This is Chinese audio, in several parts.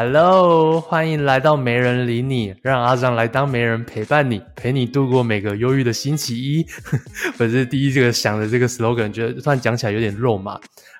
Hello，欢迎来到没人理你，让阿张来当没人陪伴你，陪你度过每个忧郁的星期一。我是第一这个想的这个 slogan，觉得突然讲起来有点肉麻。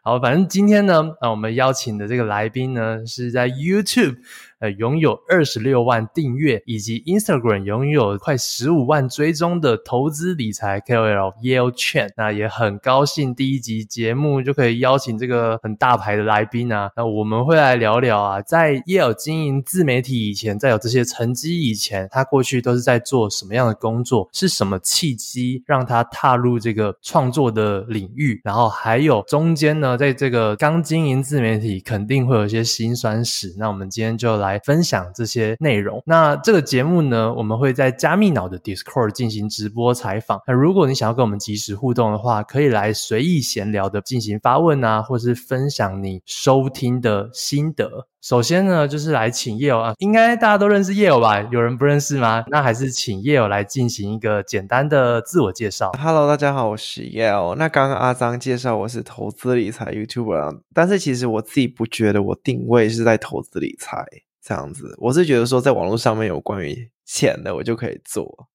好，反正今天呢，啊，我们邀请的这个来宾呢，是在 YouTube。呃，拥有二十六万订阅以及 Instagram 拥有快十五万追踪的投资理财 KOL Yale Chen，那也很高兴第一集节目就可以邀请这个很大牌的来宾啊。那我们会来聊聊啊，在 Yale 经营自媒体以前，在有这些成绩以前，他过去都是在做什么样的工作？是什么契机让他踏入这个创作的领域？然后还有中间呢，在这个刚经营自媒体，肯定会有一些辛酸史。那我们今天就来。分享这些内容。那这个节目呢，我们会在加密脑的 Discord 进行直播采访。那如果你想要跟我们及时互动的话，可以来随意闲聊的进行发问啊，或是分享你收听的心得。首先呢，就是来请 Yale 啊，应该大家都认识 Yale 吧？有人不认识吗？那还是请 Yale 来进行一个简单的自我介绍。Hello，大家好，我是 Yale。那刚刚阿张介绍我是投资理财 YouTuber，但是其实我自己不觉得我定位是在投资理财。这样子，我是觉得说，在网络上面有关于钱的，我就可以做。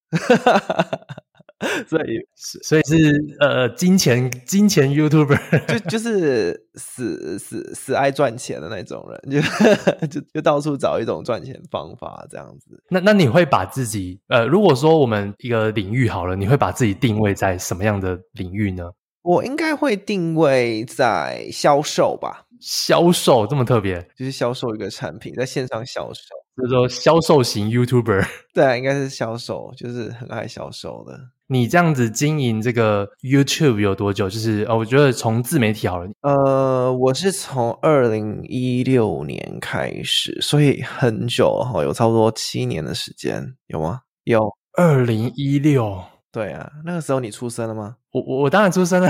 所以，所以是呃，金钱金钱 YouTuber，就就是死死死爱赚钱的那种人，就就就到处找一种赚钱方法，这样子。那那你会把自己呃，如果说我们一个领域好了，你会把自己定位在什么样的领域呢？我应该会定位在销售吧。销售这么特别，就是销售一个产品，在线上销售，就是说销售型 YouTuber。对啊，应该是销售，就是很爱销售的。你这样子经营这个 YouTube 有多久？就是哦，我觉得从自媒体好了。呃，我是从二零一六年开始，所以很久哈，有差不多七年的时间，有吗？有。二零一六。对啊，那个时候你出生了吗？我我我当然出生了，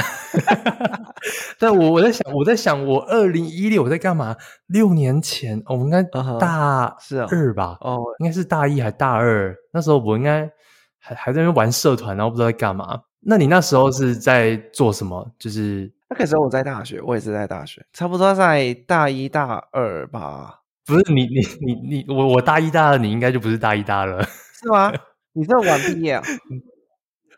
但我我在想，我在想，我二零一六我在干嘛？六年前，我、哦、应该大是二吧？哦，应该是大一还大二？那时候我应该还还在那边玩社团，然后不知道在干嘛。那你那时候是在做什么？就是那个时候我在大学，我也是在大学，差不多在大一大二吧？不是你你你你我我大一大二，你应该就不是大一大二了，是吗？你这么晚毕业啊？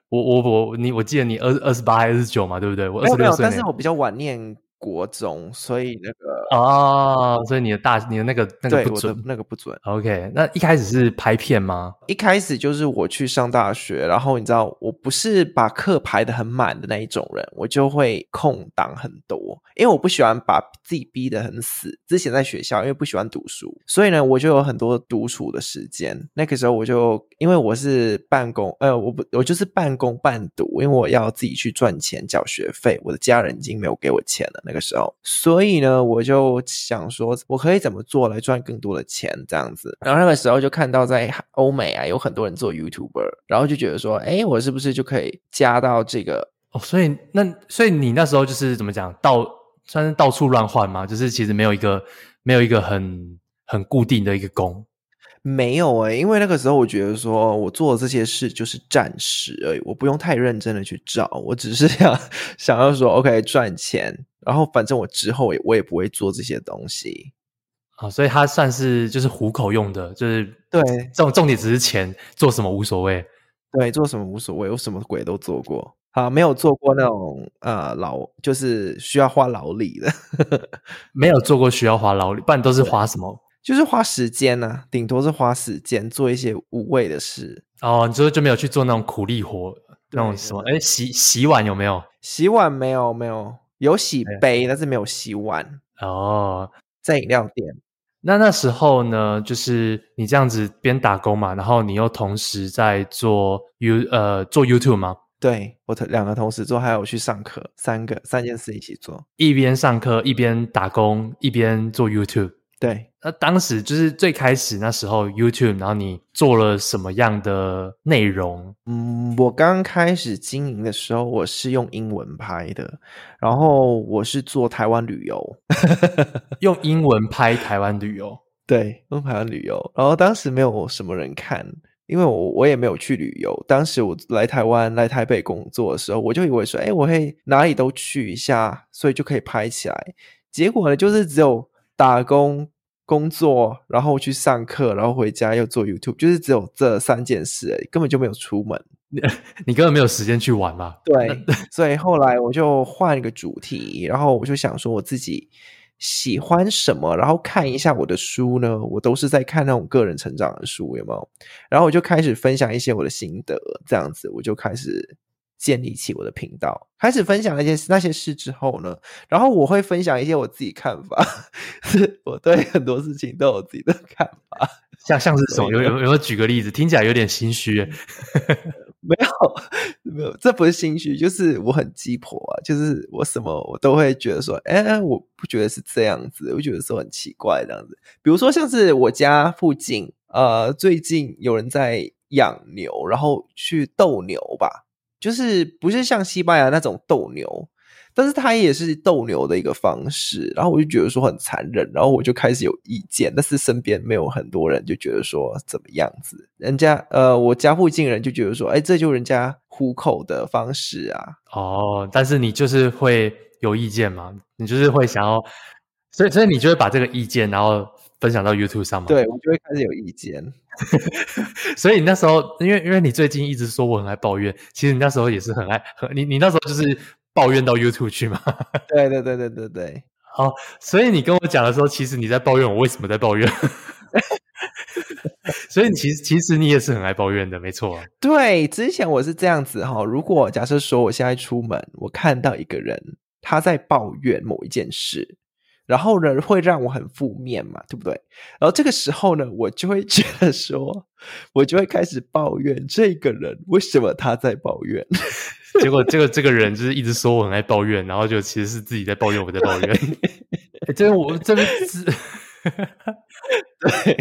我我我你我记得你二二十八还是二十九嘛，对不对？我二十六岁，但是我比较晚念。国中，所以那个哦，所以你的大你的那个那个不准，那个不准。OK，那一开始是拍片吗？一开始就是我去上大学，然后你知道，我不是把课排的很满的那一种人，我就会空档很多，因为我不喜欢把自己逼得很死。之前在学校，因为不喜欢读书，所以呢，我就有很多独处的时间。那个时候我就因为我是半工，呃，我不，我就是半工半读，因为我要自己去赚钱缴学费，我的家人已经没有给我钱了。那个时候，所以呢，我就想说，我可以怎么做来赚更多的钱，这样子。然后那个时候就看到在欧美啊，有很多人做 YouTuber，然后就觉得说，哎，我是不是就可以加到这个？哦，所以那所以你那时候就是怎么讲，到算是到处乱换吗？就是其实没有一个没有一个很很固定的一个工。没有诶，因为那个时候我觉得说我做的这些事就是暂时而已，我不用太认真的去找，我只是想想要说 OK 赚钱，然后反正我之后也我也不会做这些东西，啊，所以它算是就是糊口用的，就是对，重重点只是钱，做什么无所谓，对，做什么无所谓，我什么鬼都做过，好，没有做过那种呃劳，就是需要花劳力的，没有做过需要花劳力，不然都是花什么？就是花时间呐、啊，顶多是花时间做一些无谓的事哦。你说就没有去做那种苦力活，那种什么？哎，洗洗碗有没有？洗碗没有，没有，有洗杯，但是没有洗碗。哦，在饮料店。那那时候呢，就是你这样子边打工嘛，然后你又同时在做 You 呃做 YouTube 吗？对，我两个同时做，还有去上课，三个三件事一起做，一边上课一边打工一边做 YouTube。对，那当时就是最开始那时候 YouTube，然后你做了什么样的内容？嗯，我刚开始经营的时候，我是用英文拍的，然后我是做台湾旅游，用英文拍台湾旅游，对，用台湾旅游。然后当时没有什么人看，因为我我也没有去旅游。当时我来台湾来台北工作的时候，我就以为说，哎，我会哪里都去一下，所以就可以拍起来。结果呢，就是只有。打工工作，然后去上课，然后回家又做 YouTube，就是只有这三件事根本就没有出门。你 你根本没有时间去玩嘛？对，所以后来我就换一个主题，然后我就想说我自己喜欢什么，然后看一下我的书呢，我都是在看那种个人成长的书，有没有？然后我就开始分享一些我的心得，这样子我就开始。建立起我的频道，开始分享那些那些事之后呢，然后我会分享一些我自己看法，是我对很多事情都有自己的看法。像像是什么？有有有没有举个例子？听起来有点心虚。没有 没有，这不是心虚，就是我很鸡婆啊，就是我什么我都会觉得说，哎，我不觉得是这样子，我觉得说很奇怪这样子。比如说像是我家附近，呃，最近有人在养牛，然后去斗牛吧。就是不是像西班牙那种斗牛，但是他也是斗牛的一个方式，然后我就觉得说很残忍，然后我就开始有意见，但是身边没有很多人就觉得说怎么样子，人家呃我家附近人就觉得说，哎，这就人家糊口的方式啊。哦，但是你就是会有意见吗？你就是会想要，所以所以你就会把这个意见然后分享到 YouTube 上吗？对，我就会开始有意见。所以你那时候，因为因为你最近一直说我很爱抱怨，其实你那时候也是很爱，你你那时候就是抱怨到 YouTube 去嘛？对对对对对对。好，所以你跟我讲的时候，其实你在抱怨我为什么在抱怨。所以你其实其实你也是很爱抱怨的，没错。对，之前我是这样子哈，如果假设说我现在出门，我看到一个人他在抱怨某一件事。然后呢，会让我很负面嘛，对不对？然后这个时候呢，我就会觉得说，我就会开始抱怨这个人为什么他在抱怨。结果这个这个人就是一直说我很爱抱怨，然后就其实是自己在抱怨，我在抱怨。哎，这边我这边是，对，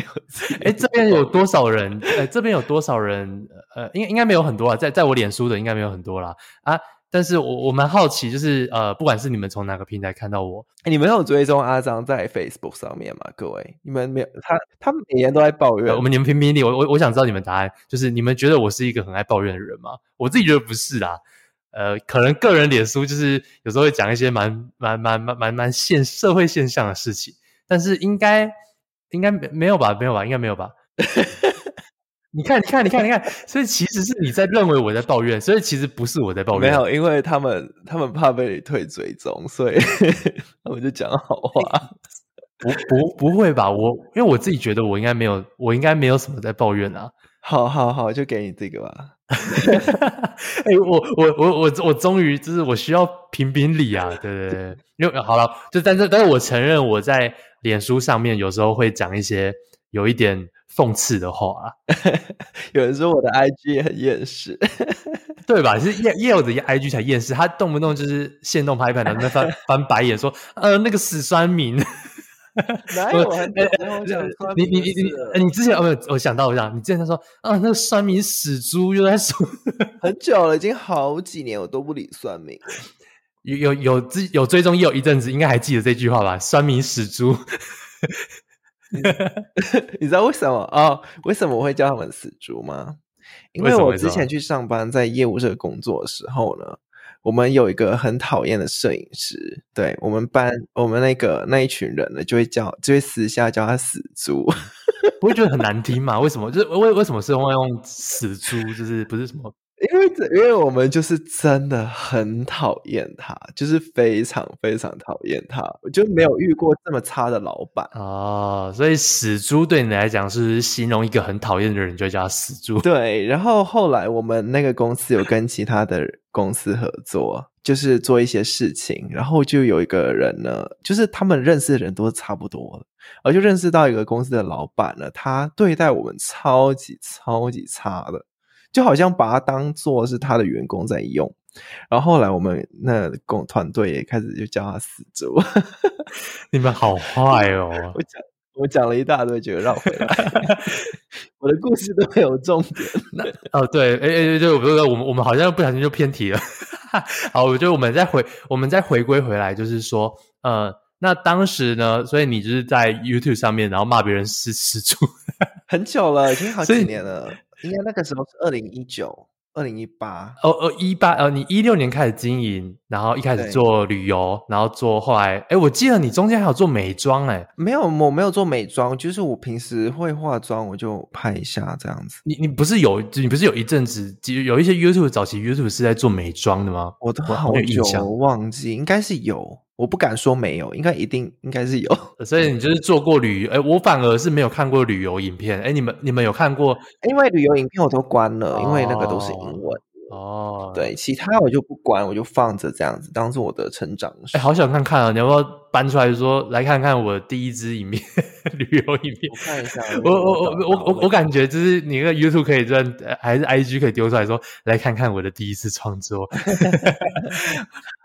哎，这边有多少人？哎，这边有多少人？呃，应该应该没有很多啊，在在我脸书的应该没有很多啦。啊。但是我我蛮好奇，就是呃，不管是你们从哪个平台看到我，欸、你们有追踪阿张在 Facebook 上面吗？各位，你们没有他，他每年都在抱怨。呃、我们你们评评理，我我我想知道你们答案，就是你们觉得我是一个很爱抱怨的人吗？我自己觉得不是啦，呃，可能个人脸书就是有时候会讲一些蛮蛮蛮蛮蛮蛮现社会现象的事情，但是应该应该没没有吧？没有吧？应该没有吧？你看，你看，你看，你看，所以其实是你在认为我在抱怨，所以其实不是我在抱怨。没有，因为他们他们怕被你退追踪，所以 他们就讲好话。不不不会吧？我因为我自己觉得我应该没有，我应该没有什么在抱怨啊。好好好，就给你这个吧。哎、欸，我我我我我终于就是我需要评评理啊！对对对，因为好了，就但是但是我承认我在脸书上面有时候会讲一些有一点。讽刺的话啊，有人说我的 IG 很厌世，对吧？其实叶叶友的 IG 才厌世，他动不动就是现动拍拍的，那翻 翻白眼说：“呃，那个死酸民。”哪有？你你你你你之前有没有？我想到我想，你之前他说啊，那个酸民死猪又在说，很久了，已经好几年我都不理酸民。有有有有追踪也有一阵子，应该还记得这句话吧？酸民死猪。你知道为什么哦？为什么我会叫他们死猪吗？因为我之前去上班，在业务社工作的时候呢，我们有一个很讨厌的摄影师，对我们班我们那个那一群人呢，就会叫就会私下叫他死猪，不会觉得很难听吗？为什么？就是为为什么是会用死猪？就是不是什么？因为因为我们就是真的很讨厌他，就是非常非常讨厌他，我就没有遇过这么差的老板哦。所以死猪对你来讲是形容一个很讨厌的人，就叫死猪。对，然后后来我们那个公司有跟其他的公司合作，就是做一些事情，然后就有一个人呢，就是他们认识的人都差不多，而就认识到一个公司的老板呢，他对待我们超级超级差的。就好像把他当做是他的员工在用，然后后来我们那工团队也开始就叫他死猪，你们好坏哦！我讲我讲了一大堆，就绕回来，我的故事都没有重点。哦，对，哎哎，对，我觉得我们我们好像不小心就偏题了。好，我觉得我们再回我们再回归回来，就是说，呃，那当时呢，所以你就是在 YouTube 上面，然后骂别人是死猪，很久了，已经好几年了。应该那个时候是二零一九，二零一八，哦哦，一八，呃，你一六年开始经营，然后一开始做旅游，然后做后来，哎，我记得你中间还有做美妆，哎，没有，我没有做美妆，就是我平时会化妆，我就拍一下这样子。你你不是有，你不是有一阵子，有一些 YouTube 早期 YouTube 是在做美妆的吗？我都好久我忘记，应该是有。我不敢说没有，应该一定应该是有。所以你就是做过旅游，哎，我反而是没有看过旅游影片。哎，你们你们有看过？因为旅游影片我都关了，哦、因为那个都是英文。哦，对，其他我就不关，我就放着这样子，当做我的成长。哎，好想看看啊！你要不要搬出来说来看看我第一支影片？旅游影片？我看一下。我我我我我我感觉就是你那个 YouTube 可以这样，还是 IG 可以丢出来说来看看我的第一次创作。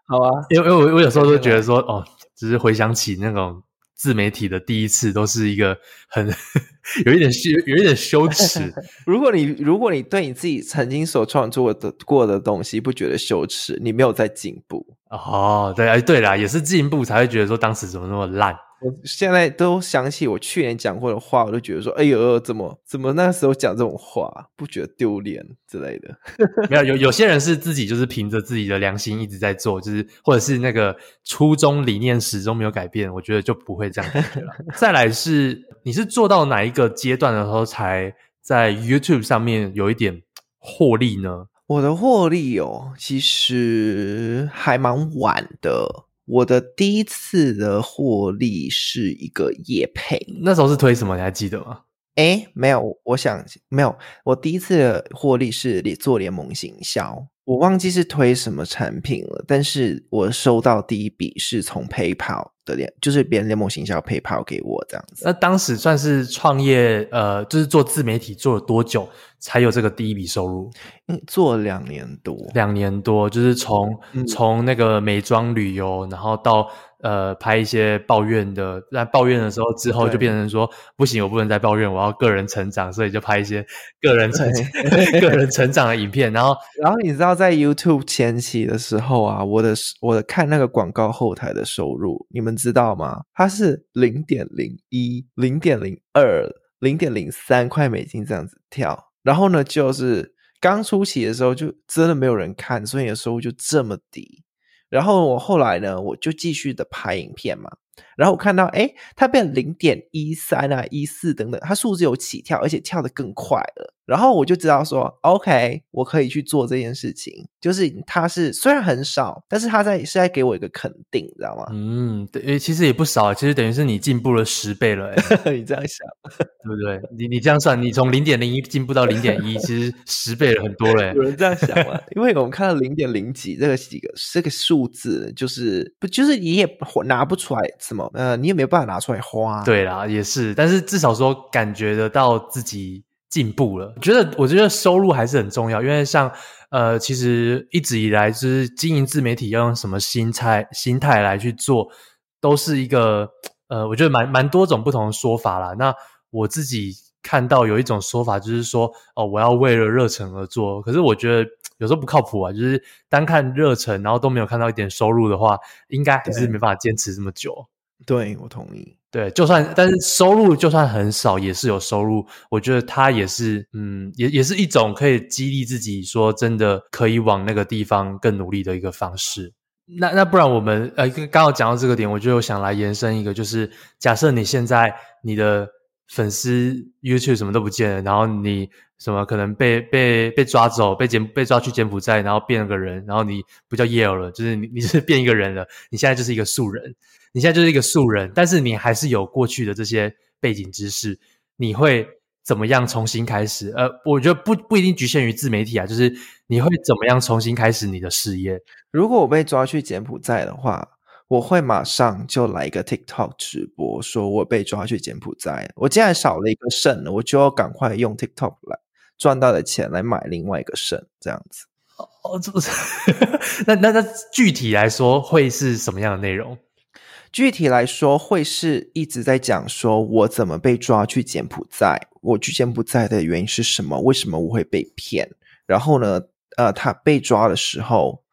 好啊，因为我我有时候都觉得说，哦，只是回想起那种自媒体的第一次，都是一个很 有一点羞，有一点羞耻。如果你如果你对你自己曾经所创作的过的东西不觉得羞耻，你没有在进步。哦，对，哎，对啦，也是进步才会觉得说当时怎么那么烂。我现在都想起我去年讲过的话，我都觉得说，哎呦，怎么怎么那时候讲这种话，不觉得丢脸之类的？没有，有有些人是自己就是凭着自己的良心一直在做，就是或者是那个初衷理念始终没有改变，我觉得就不会这样感觉了。再来是，你是做到哪一个阶段的时候才在 YouTube 上面有一点获利呢？我的获利哦，其实还蛮晚的。我的第一次的获利是一个业配，那时候是推什么？你还记得吗？哎，没有，我想没有。我第一次的获利是做联盟行销，我忘记是推什么产品了。但是我收到第一笔是从 PayPal 的联，就是别人联盟行销 PayPal 给我这样子。那当时算是创业，呃，就是做自媒体做了多久？才有这个第一笔收入，嗯，做了两年多，两年多，就是从、嗯、从那个美妆旅游，然后到呃拍一些抱怨的，在抱怨的时候之后就变成说不行，我不能再抱怨，我要个人成长，所以就拍一些个人成 个人成长的影片。然后，然后你知道在 YouTube 前期的时候啊，我的我的看那个广告后台的收入，你们知道吗？它是零点零一、零点零二、零点零三块美金这样子跳。然后呢，就是刚初期的时候，就真的没有人看，所以你的收入就这么低。然后我后来呢，我就继续的拍影片嘛。然后我看到，哎，它变零点一三啊、一四等等，它数字有起跳，而且跳得更快了。然后我就知道说，OK，我可以去做这件事情。就是他是虽然很少，但是他在是在给我一个肯定，你知道吗？嗯，对，其实也不少，其实等于是你进步了十倍了。你这样想，对不对？你你这样算，你从零点零一进步到零点一，其实十倍了很多嘞。有人这样想吗？因为我们看到零点零几这个几个这个数字，就是不就是你也拿不出来什么？呃，你也没有办法拿出来花。对啦，也是，但是至少说感觉得到自己。进步了，我觉得我觉得收入还是很重要，因为像呃，其实一直以来就是经营自媒体要用什么心态心态来去做，都是一个呃，我觉得蛮蛮多种不同的说法啦。那我自己看到有一种说法就是说，哦，我要为了热忱而做，可是我觉得有时候不靠谱啊，就是单看热忱，然后都没有看到一点收入的话，应该还是没办法坚持这么久。对，我同意。对，就算但是收入就算很少，也是有收入。我觉得它也是，嗯，也也是一种可以激励自己说真的可以往那个地方更努力的一个方式。那那不然我们呃，刚好讲到这个点，我就想来延伸一个，就是假设你现在你的粉丝 YouTube 什么都不见了，然后你什么可能被被被抓走，被柬被抓去柬埔寨，然后变了个人，然后你不叫 Yale 了，就是你你是变一个人了，你现在就是一个素人。你现在就是一个素人，但是你还是有过去的这些背景知识，你会怎么样重新开始？呃，我觉得不不一定局限于自媒体啊，就是你会怎么样重新开始你的事业？如果我被抓去柬埔寨的话，我会马上就来一个 TikTok 直播，说我被抓去柬埔寨，我竟然少了一个肾了，我就要赶快用 TikTok 来赚到的钱来买另外一个肾，这样子。哦，这不是？那那那具体来说会是什么样的内容？具体来说，会是一直在讲说我怎么被抓去柬埔寨，我去柬埔寨的原因是什么？为什么我会被骗？然后呢，呃，他被抓的时候，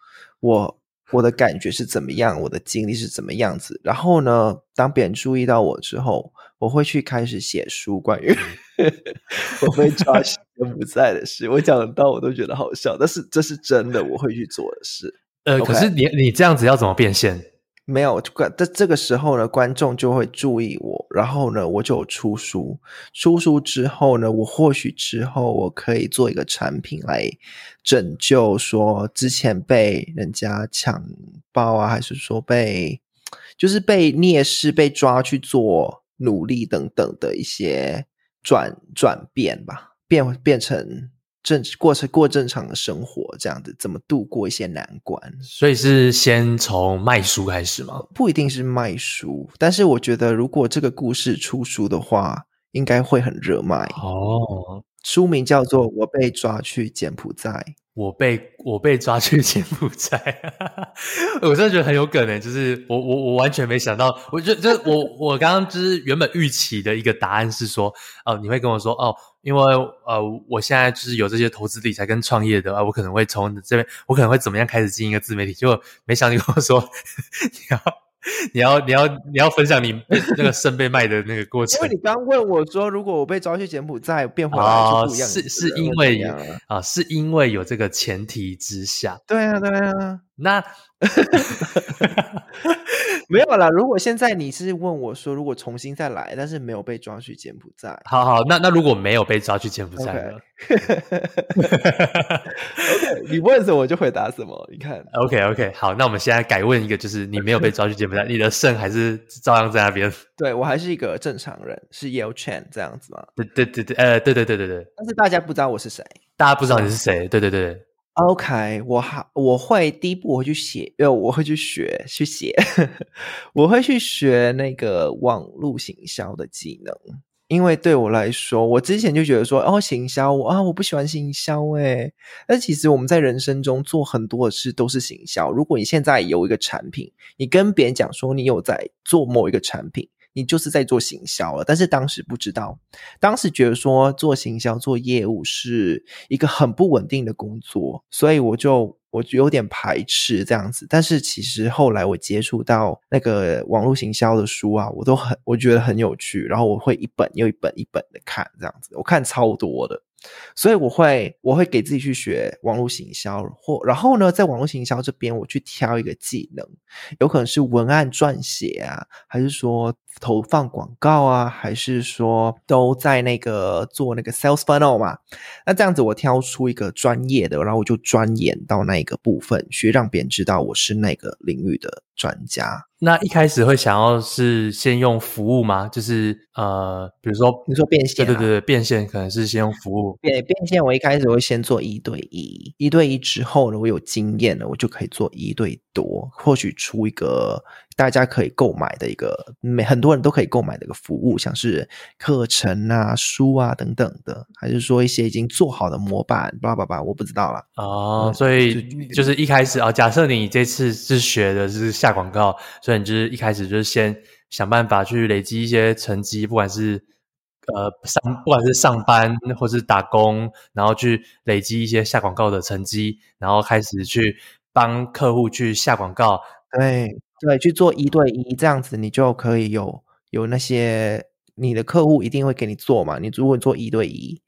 我我的感觉是怎么样？我的经历是怎么样子？然后呢，当别人注意到我之后，我会去开始写书关于 我被抓去柬埔寨的事。我讲到我都觉得好笑，但是这是真的，我会去做的事。呃，Okay 可是你你这样子要怎么变现？没有，这这个时候呢，观众就会注意我，然后呢，我就出书。出书之后呢，我或许之后我可以做一个产品来拯救，说之前被人家抢包啊，还是说被就是被蔑视、被抓去做奴隶等等的一些转转变吧，变变成。正过是过正常的生活，这样子怎么度过一些难关？所以是先从卖书开始吗？不一定是卖书，但是我觉得如果这个故事出书的话，应该会很热卖哦。书名叫做《我被抓去柬埔寨》。我被我被抓去柬埔寨，我真的觉得很有可能，就是我我我完全没想到，我就就我我刚刚就是原本预期的一个答案是说，哦，你会跟我说，哦，因为呃，我现在就是有这些投资理财跟创业的，啊，我可能会从这边，我可能会怎么样开始经营一个自媒体，结果没想到你跟我说，你要。你要你要你要分享你那个肾被卖的那个过程，因为你刚问我说，如果我被抓去柬埔寨变回来就不一样，哦，是是因为啊，是因为有这个前提之下，对啊对啊，那。没有啦。如果现在你是问我说，如果重新再来，但是没有被抓去柬埔寨，好好，那那如果没有被抓去柬埔寨呢，OK，你问什么我就回答什么。你看，OK OK，好，那我们现在改问一个，就是你没有被抓去柬埔寨，你的肾还是照样在那边？对，我还是一个正常人，是 Yale Chen 这样子吗？对对对对，呃，对对对对对。但是大家不知道我是谁，大家不知道你是谁？对对对。OK，我好，我会第一步我会去写，呃，我会去学去写，我会去学那个网络行销的技能，因为对我来说，我之前就觉得说，哦，行销，我啊，我不喜欢行销，诶，但其实我们在人生中做很多的事都是行销。如果你现在有一个产品，你跟别人讲说你有在做某一个产品。你就是在做行销了，但是当时不知道，当时觉得说做行销做业务是一个很不稳定的工作，所以我就我就有点排斥这样子。但是其实后来我接触到那个网络行销的书啊，我都很我觉得很有趣，然后我会一本又一本一本的看这样子，我看超多的。所以我会我会给自己去学网络行销，或然后呢，在网络行销这边，我去挑一个技能，有可能是文案撰写啊，还是说投放广告啊，还是说都在那个做那个 sales funnel 嘛？那这样子，我挑出一个专业的，然后我就钻研到那一个部分，去让别人知道我是那个领域的专家。那一开始会想要是先用服务吗？就是呃，比如说你说变现，啊，对对对，变现可能是先用服务。对，变现我一开始会先做一对一，一对一之后呢，我有经验了，我就可以做一对多，或许出一个大家可以购买的一个，每很多人都可以购买的一个服务，像是课程啊、书啊等等的，还是说一些已经做好的模板，叭叭叭，我不知道啦。哦，所以就是一开始啊，假设你这次是学的是下广告。所以你就是一开始就是先想办法去累积一些成绩，不管是呃上，不管是上班或是打工，然后去累积一些下广告的成绩，然后开始去帮客户去下广告。对对，去做一对一这样子，你就可以有有那些你的客户一定会给你做嘛。你如果做一对一，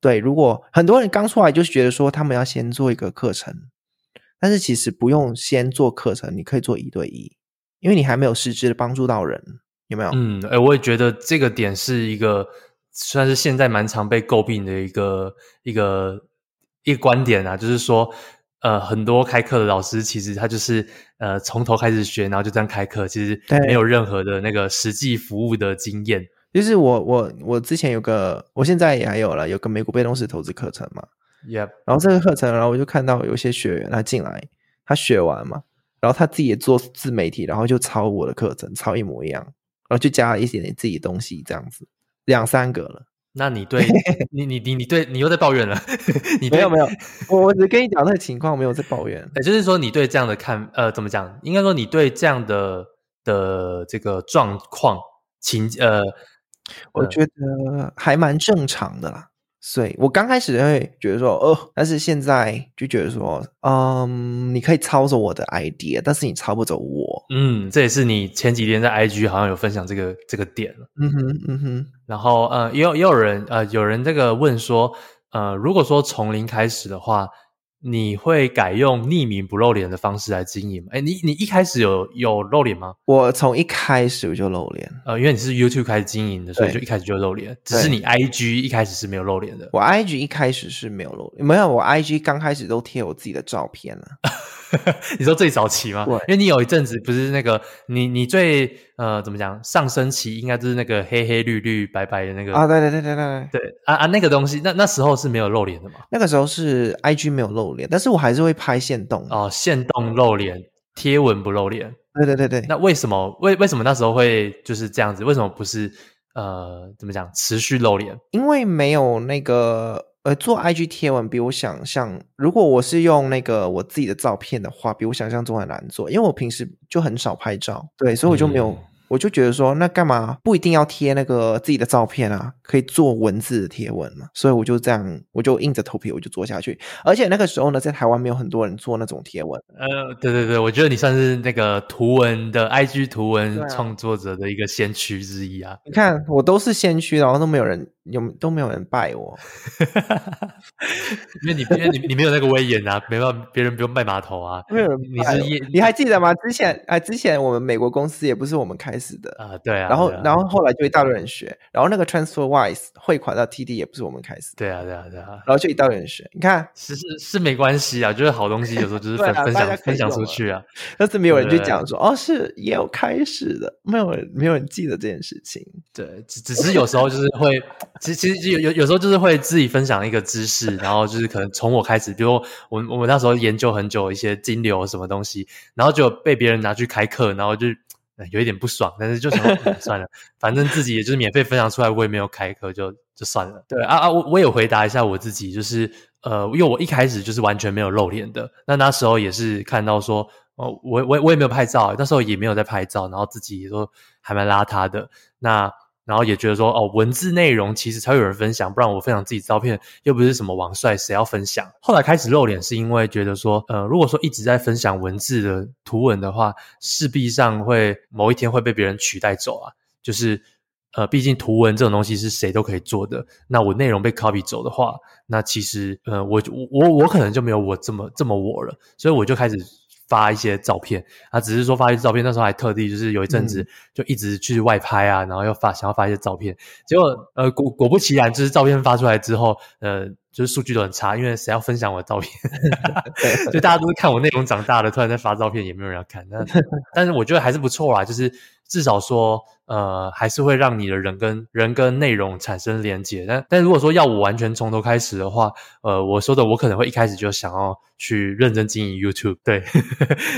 对，如果很多人刚出来就是觉得说他们要先做一个课程，但是其实不用先做课程，你可以做一对一。因为你还没有实质的帮助到人，有没有？嗯，哎，我也觉得这个点是一个算是现在蛮常被诟病的一个一个一个观点啊，就是说，呃，很多开课的老师其实他就是呃从头开始学，然后就这样开课，其实没有任何的那个实际服务的经验。就是我我我之前有个，我现在也还有了，有个美股被动式投资课程嘛，Yep。然后这个课程，然后我就看到有些学员他进来，他学完嘛。然后他自己也做自媒体，然后就抄我的课程，抄一模一样，然后就加了一点点自己的东西，这样子两三个了。那你对 你你你你对你又在抱怨了？你没有没有，我我只跟你讲那个情况，没有在抱怨。也就是说，你对这样的看呃怎么讲？应该说你对这样的的这个状况情呃，我觉得还蛮正常的啦。所以我刚开始会觉得说，哦，但是现在就觉得说，嗯，你可以抄走我的 idea，但是你抄不走我。嗯，这也是你前几天在 IG 好像有分享这个这个点。嗯哼，嗯哼。然后，呃，也有也有人，呃，有人这个问说，呃，如果说从零开始的话。你会改用匿名不露脸的方式来经营吗？哎，你你一开始有有露脸吗？我从一开始我就露脸，呃，因为你是 YouTube 开始经营的，所以就一开始就露脸。只是你 IG 一开始是没有露脸的。我 IG 一开始是没有露脸，没有，我 IG 刚开始都贴我自己的照片了。你说最早期吗？对，因为你有一阵子不是那个你你最呃怎么讲上升期，应该就是那个黑黑绿绿白白的那个啊，对对对对对对啊啊那个东西，那那时候是没有露脸的嘛？那个时候是 IG 没有露脸，但是我还是会拍线动哦，线动露脸，贴文不露脸。对对对对，那为什么为为什么那时候会就是这样子？为什么不是呃怎么讲持续露脸？因为没有那个。呃，做 IG 贴文比我想象，如果我是用那个我自己的照片的话，比我想象中还难做，因为我平时就很少拍照，对，所以我就没有。嗯我就觉得说，那干嘛不一定要贴那个自己的照片啊？可以做文字的贴文嘛？所以我就这样，我就硬着头皮，我就做下去。而且那个时候呢，在台湾没有很多人做那种贴文。呃，对对对，我觉得你算是那个图文的 IG 图文创作者的一个先驱之一啊。啊你看，我都是先驱，然后都没有人有都没有人拜我，因为你因为你你没有那个威严啊，没办法，别人不用拜码头啊。没有人，你是你，你还记得吗？之前啊，之前我们美国公司也不是我们开。的啊，对啊，然后啊。然后后来就一大堆人学，然后那个 TransferWise 汇款到 TD 也不是我们开始，对啊，对啊，对啊，然后就一大堆人学，你看。是是是没关系啊，就是好东西有时候就是 分、啊、分享分享出去啊，但是没有人去讲说哦是也有开始的，没有人没有人记得这件事情，对，只只是有时候就是会，其实其实有有有时候就是会自己分享一个知识，然后就是可能从我开始，比如我我们那时候研究很久一些金流什么东西，然后就被别人拿去开课，然后就。有一点不爽，但是就想说、嗯、算了，反正自己也就是免费分享出来，我也没有开课，就就算了。对啊啊，我我也回答一下我自己，就是呃，因为我一开始就是完全没有露脸的，那那时候也是看到说，哦、我我我也没有拍照，那时候也没有在拍照，然后自己也都还蛮邋遢的，那。然后也觉得说，哦，文字内容其实才有人分享，不然我分享自己照片又不是什么王帅，谁要分享？后来开始露脸，是因为觉得说，呃，如果说一直在分享文字的图文的话，势必上会某一天会被别人取代走啊。就是，呃，毕竟图文这种东西是谁都可以做的，那我内容被 copy 走的话，那其实，呃，我我我可能就没有我这么这么我了，所以我就开始。发一些照片，他只是说发一些照片，那时候还特地就是有一阵子就一直去外拍啊，嗯、然后又发想要发一些照片，结果呃果果不其然，就是照片发出来之后，呃，就是数据都很差，因为谁要分享我的照片？就大家都是看我内容长大的，突然在发照片，也没有人要看。那 但是我觉得还是不错啦，就是。至少说，呃，还是会让你的人跟人跟内容产生连接。但但如果说要我完全从头开始的话，呃，我说的我可能会一开始就想要去认真经营 YouTube，对，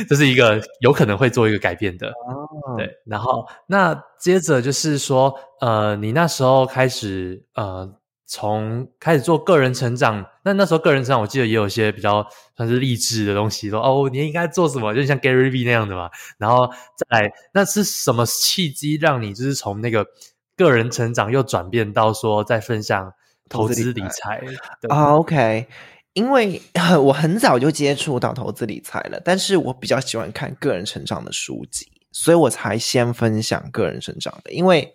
这是一个有可能会做一个改变的。哦，对。然后那接着就是说，呃，你那时候开始，呃。从开始做个人成长，那那时候个人成长，我记得也有一些比较算是励志的东西，说哦，你应该做什么，就像 Gary V 那样的嘛。然后再来，那是什么契机让你就是从那个个人成长又转变到说在分享投资理财？啊，OK，因为我很早就接触到投资理财了，但是我比较喜欢看个人成长的书籍，所以我才先分享个人成长的，因为。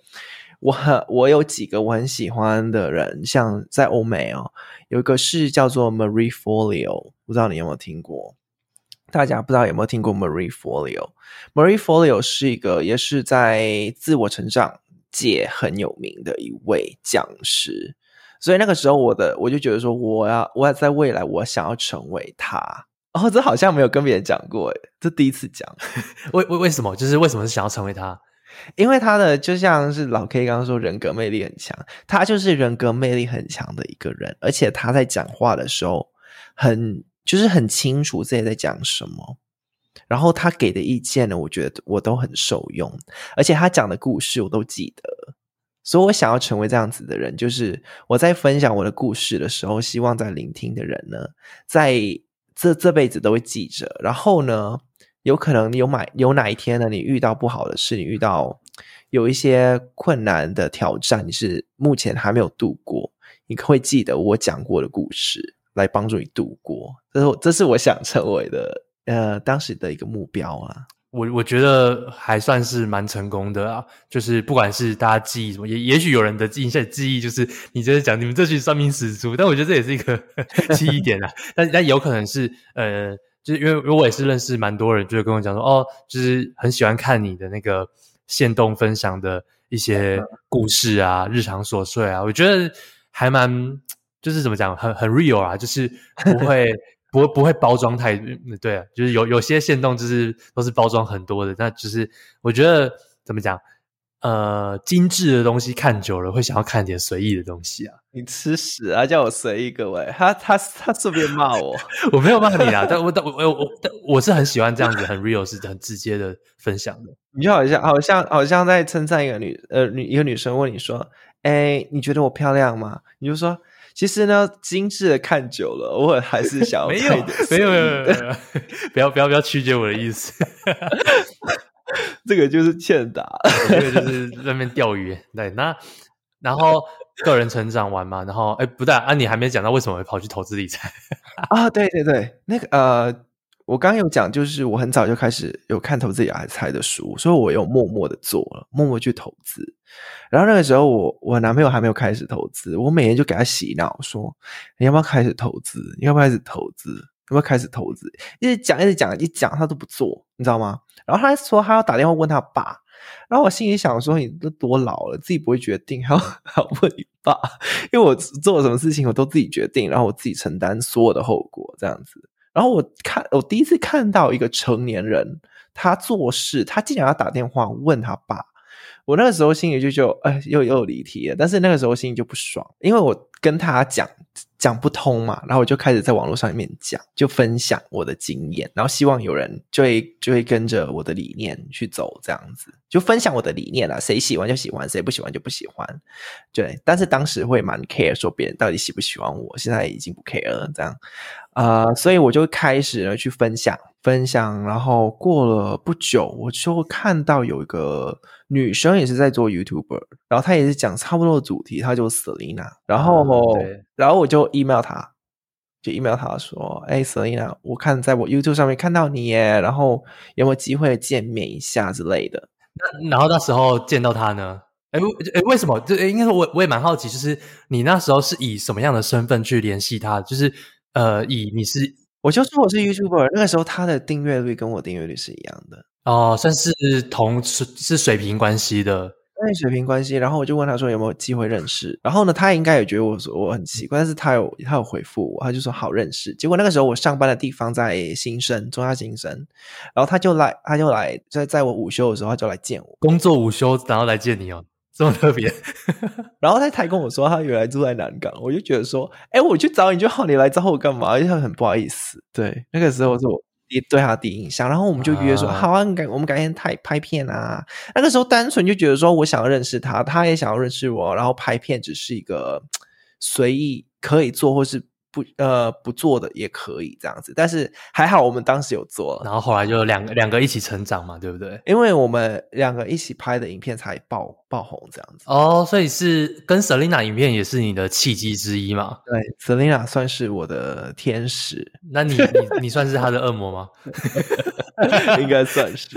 我很我有几个我很喜欢的人，像在欧美哦，有一个是叫做 Marie Forleo，不知道你有没有听过？大家不知道有没有听过 Marie Forleo？Marie Forleo 是一个也是在自我成长界很有名的一位讲师，所以那个时候我的我就觉得说，我要我要在未来我想要成为他。哦，这好像没有跟别人讲过诶，这第一次讲。为为为什么？就是为什么是想要成为他？因为他的就像是老 K 刚刚说，人格魅力很强，他就是人格魅力很强的一个人，而且他在讲话的时候很就是很清楚自己在讲什么，然后他给的意见呢，我觉得我都很受用，而且他讲的故事我都记得，所以我想要成为这样子的人，就是我在分享我的故事的时候，希望在聆听的人呢，在这这辈子都会记着，然后呢。有可能你有买有哪一天呢？你遇到不好的事，你遇到有一些困难的挑战，你是目前还没有度过，你会记得我讲过的故事，来帮助你度过。这是这是我想成为的呃当时的一个目标啊。我我觉得还算是蛮成功的啊，就是不管是大家记忆什么，也也许有人的印象记忆就是你就是讲你们这群算命死猪，但我觉得这也是一个 记忆点啊。但但有可能是呃，就是因为因为我也是认识蛮多人，就是跟我讲说哦，就是很喜欢看你的那个线动分享的一些故事啊，日常琐碎啊，我觉得还蛮就是怎么讲，很很 real 啊，就是不会。不会不会包装太对啊，就是有有些线动就是都是包装很多的，那就是我觉得怎么讲，呃，精致的东西看久了会想要看点随意的东西啊。你吃屎啊！叫我随意，各位，他他他顺便骂我，我没有骂你啊，但我但我我我但我是很喜欢这样子很 real 是很直接的分享的。你就好像好像好像在称赞一个女呃女一个女生问你说，哎，你觉得我漂亮吗？你就说。其实呢，精致的看久了，我还是想要没有没有没有，不要不要不要曲解我的意思，这个就是欠打，这个就是在那边钓鱼。对，那然后个人成长完嘛，然后哎，不对啊，你还没讲到为什么会跑去投资理财 啊？对对对，那个呃，我刚刚有讲，就是我很早就开始有看投资理财的书，所以我有默默的做了，默默去投资。然后那个时候我，我我男朋友还没有开始投资，我每天就给他洗脑说：“你要不要开始投资？你要不要开始投资？要不要开始投资？”一直讲，一直讲，一讲他都不做，你知道吗？然后他说他要打电话问他爸，然后我心里想说：“你都多老了，自己不会决定，还要还要问你爸？因为我做什么事情我都自己决定，然后我自己承担所有的后果，这样子。然后我看我第一次看到一个成年人，他做事，他竟然要打电话问他爸。”我那个时候心里就就哎，又又离题了。但是那个时候心里就不爽，因为我跟他讲讲不通嘛，然后我就开始在网络上面讲，就分享我的经验，然后希望有人就会就会跟着我的理念去走，这样子就分享我的理念啦。谁喜欢就喜欢，谁不喜欢就不喜欢。对，但是当时会蛮 care 说别人到底喜不喜欢我，现在已经不 care 了，这样啊、所以我就开始了去分享。分享，然后过了不久，我就看到有一个女生也是在做 YouTuber，然后她也是讲差不多的主题，她就是 Selina，然后，嗯、然后我就 email 她，就 email 她说，哎，Selina，我看在我 YouTube 上面看到你耶，然后有没有机会见面一下之类的？那然后那时候见到她呢？哎，哎，为什么？就应该说我我也蛮好奇，就是你那时候是以什么样的身份去联系她？就是呃，以你是。我就说我是 YouTuber，那个时候他的订阅率跟我订阅率是一样的哦，算是同是是水平关系的，对，水平关系。然后我就问他说有没有机会认识，然后呢，他应该也觉得我说我很奇怪，但是他有他有回复我，他就说好认识。结果那个时候我上班的地方在新生，中央新生，然后他就来，他就来在在我午休的时候他就来见我，工作午休然后来见你哦。这么特别，然后他才跟我说他原来住在南港，我就觉得说，哎，我去找你就好，你来找我干嘛？因为很不好意思。对，那个时候是我对他的第一印象，然后我们就约说，啊好啊，改我们改天拍拍片啊。那个时候单纯就觉得说我想要认识他，他也想要认识我，然后拍片只是一个随意可以做或是。不呃不做的也可以这样子，但是还好我们当时有做，然后后来就两个两个一起成长嘛，对不对？因为我们两个一起拍的影片才爆爆红这样子哦，所以是跟 Selina 影片也是你的契机之一嘛？对，Selina 算是我的天使，那你你你算是他的恶魔吗？应该算是，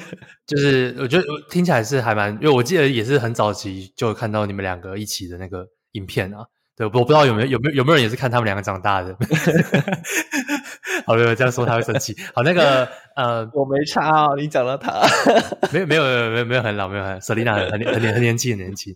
就是我觉得听起来是还蛮，因为我记得也是很早期就看到你们两个一起的那个影片啊。对，我不知道有没有有没有有没有人也是看他们两个长大的。好了，这样说他会生气。好，那个呃，我没差哦，你讲到他，没有没有没有没有没有很老，没有很 Selina 很很很很年轻很年轻，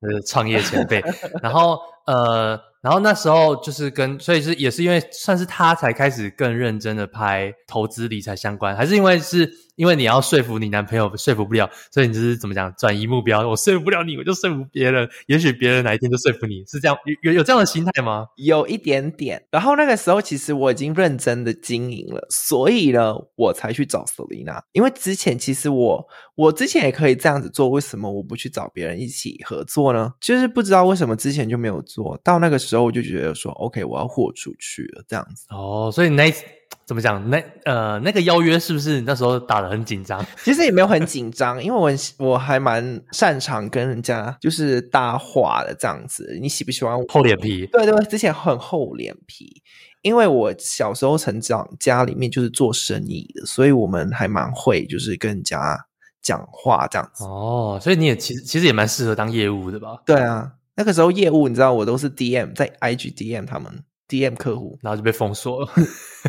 呃，创业前辈。然后呃。然后那时候就是跟，所以是也是因为算是他才开始更认真的拍投资理财相关，还是因为是因为你要说服你男朋友说服不了，所以你就是怎么讲转移目标？我说服不了你，我就说服别人，也许别人哪一天就说服你，是这样有有有这样的心态吗？有一点点。然后那个时候其实我已经认真的经营了，所以呢，我才去找 Selina。因为之前其实我我之前也可以这样子做，为什么我不去找别人一起合作呢？就是不知道为什么之前就没有做到那个时候。我就觉得说，OK，我要豁出去了，这样子。哦，所以那怎么讲？那呃，那个邀约是不是那时候打得很紧张？其实也没有很紧张，因为我我还蛮擅长跟人家就是搭话的这样子。你喜不喜欢我？厚脸皮？对对对，之前很厚脸皮，因为我小时候成长家里面就是做生意的，所以我们还蛮会就是跟人家讲话这样子。哦，所以你也其实其实也蛮适合当业务的吧？对啊，那个时候业务你知道我都是 DM 在 IG DM 他们。DM 客户，然后就被封锁了。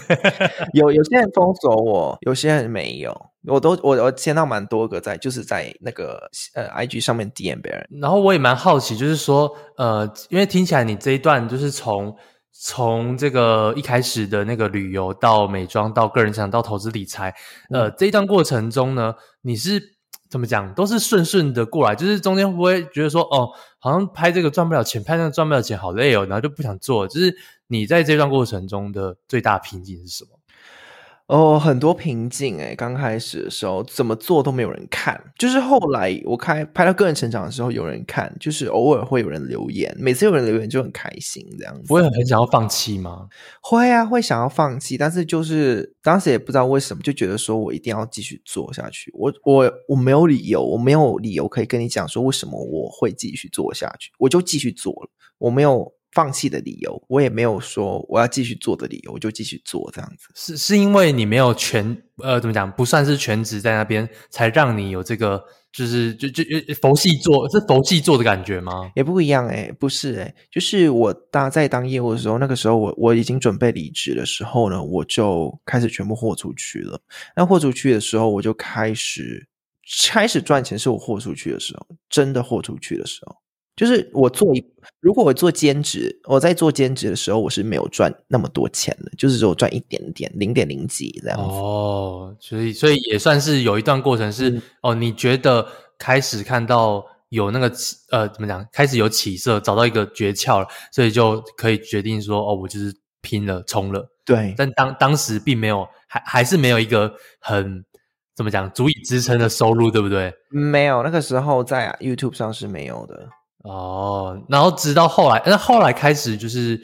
有有些人封锁我，有些人没有。我都我我见到蛮多个在，就是在那个呃 IG 上面 DM 别人。然后我也蛮好奇，就是说呃，因为听起来你这一段就是从从这个一开始的那个旅游到美妆到个人成长到投资理财，呃，这一段过程中呢，你是。怎么讲都是顺顺的过来，就是中间会不会觉得说，哦，好像拍这个赚不了钱，拍那个赚不了钱，好累哦，然后就不想做。就是你在这段过程中的最大瓶颈是什么？哦，很多瓶颈哎，刚开始的时候怎么做都没有人看，就是后来我开拍到个人成长的时候有人看，就是偶尔会有人留言，每次有人留言就很开心这样子。不会很想要放弃吗？会啊，会想要放弃，但是就是当时也不知道为什么，就觉得说我一定要继续做下去。我我我没有理由，我没有理由可以跟你讲说为什么我会继续做下去，我就继续做了，我没有。放弃的理由，我也没有说我要继续做的理由，我就继续做这样子。是是因为你没有全呃怎么讲，不算是全职在那边，才让你有这个就是就就佛系做，是佛系做的感觉吗？也不一样诶、欸、不是诶、欸、就是我当在当业务的时候，那个时候我我已经准备离职的时候呢，我就开始全部豁出去了。那豁出去的时候，我就开始开始赚钱，是我豁出去的时候，真的豁出去的时候。就是我做一，如果我做兼职，我在做兼职的时候，我是没有赚那么多钱的，就是只有赚一点点，零点零几这样子。哦，所以所以也算是有一段过程是、嗯、哦，你觉得开始看到有那个呃怎么讲，开始有起色，找到一个诀窍了，所以就可以决定说哦，我就是拼了冲了。对，但当当时并没有，还还是没有一个很怎么讲足以支撑的收入，对不对？没有，那个时候在 YouTube 上是没有的。哦，然后直到后来，那后来开始就是，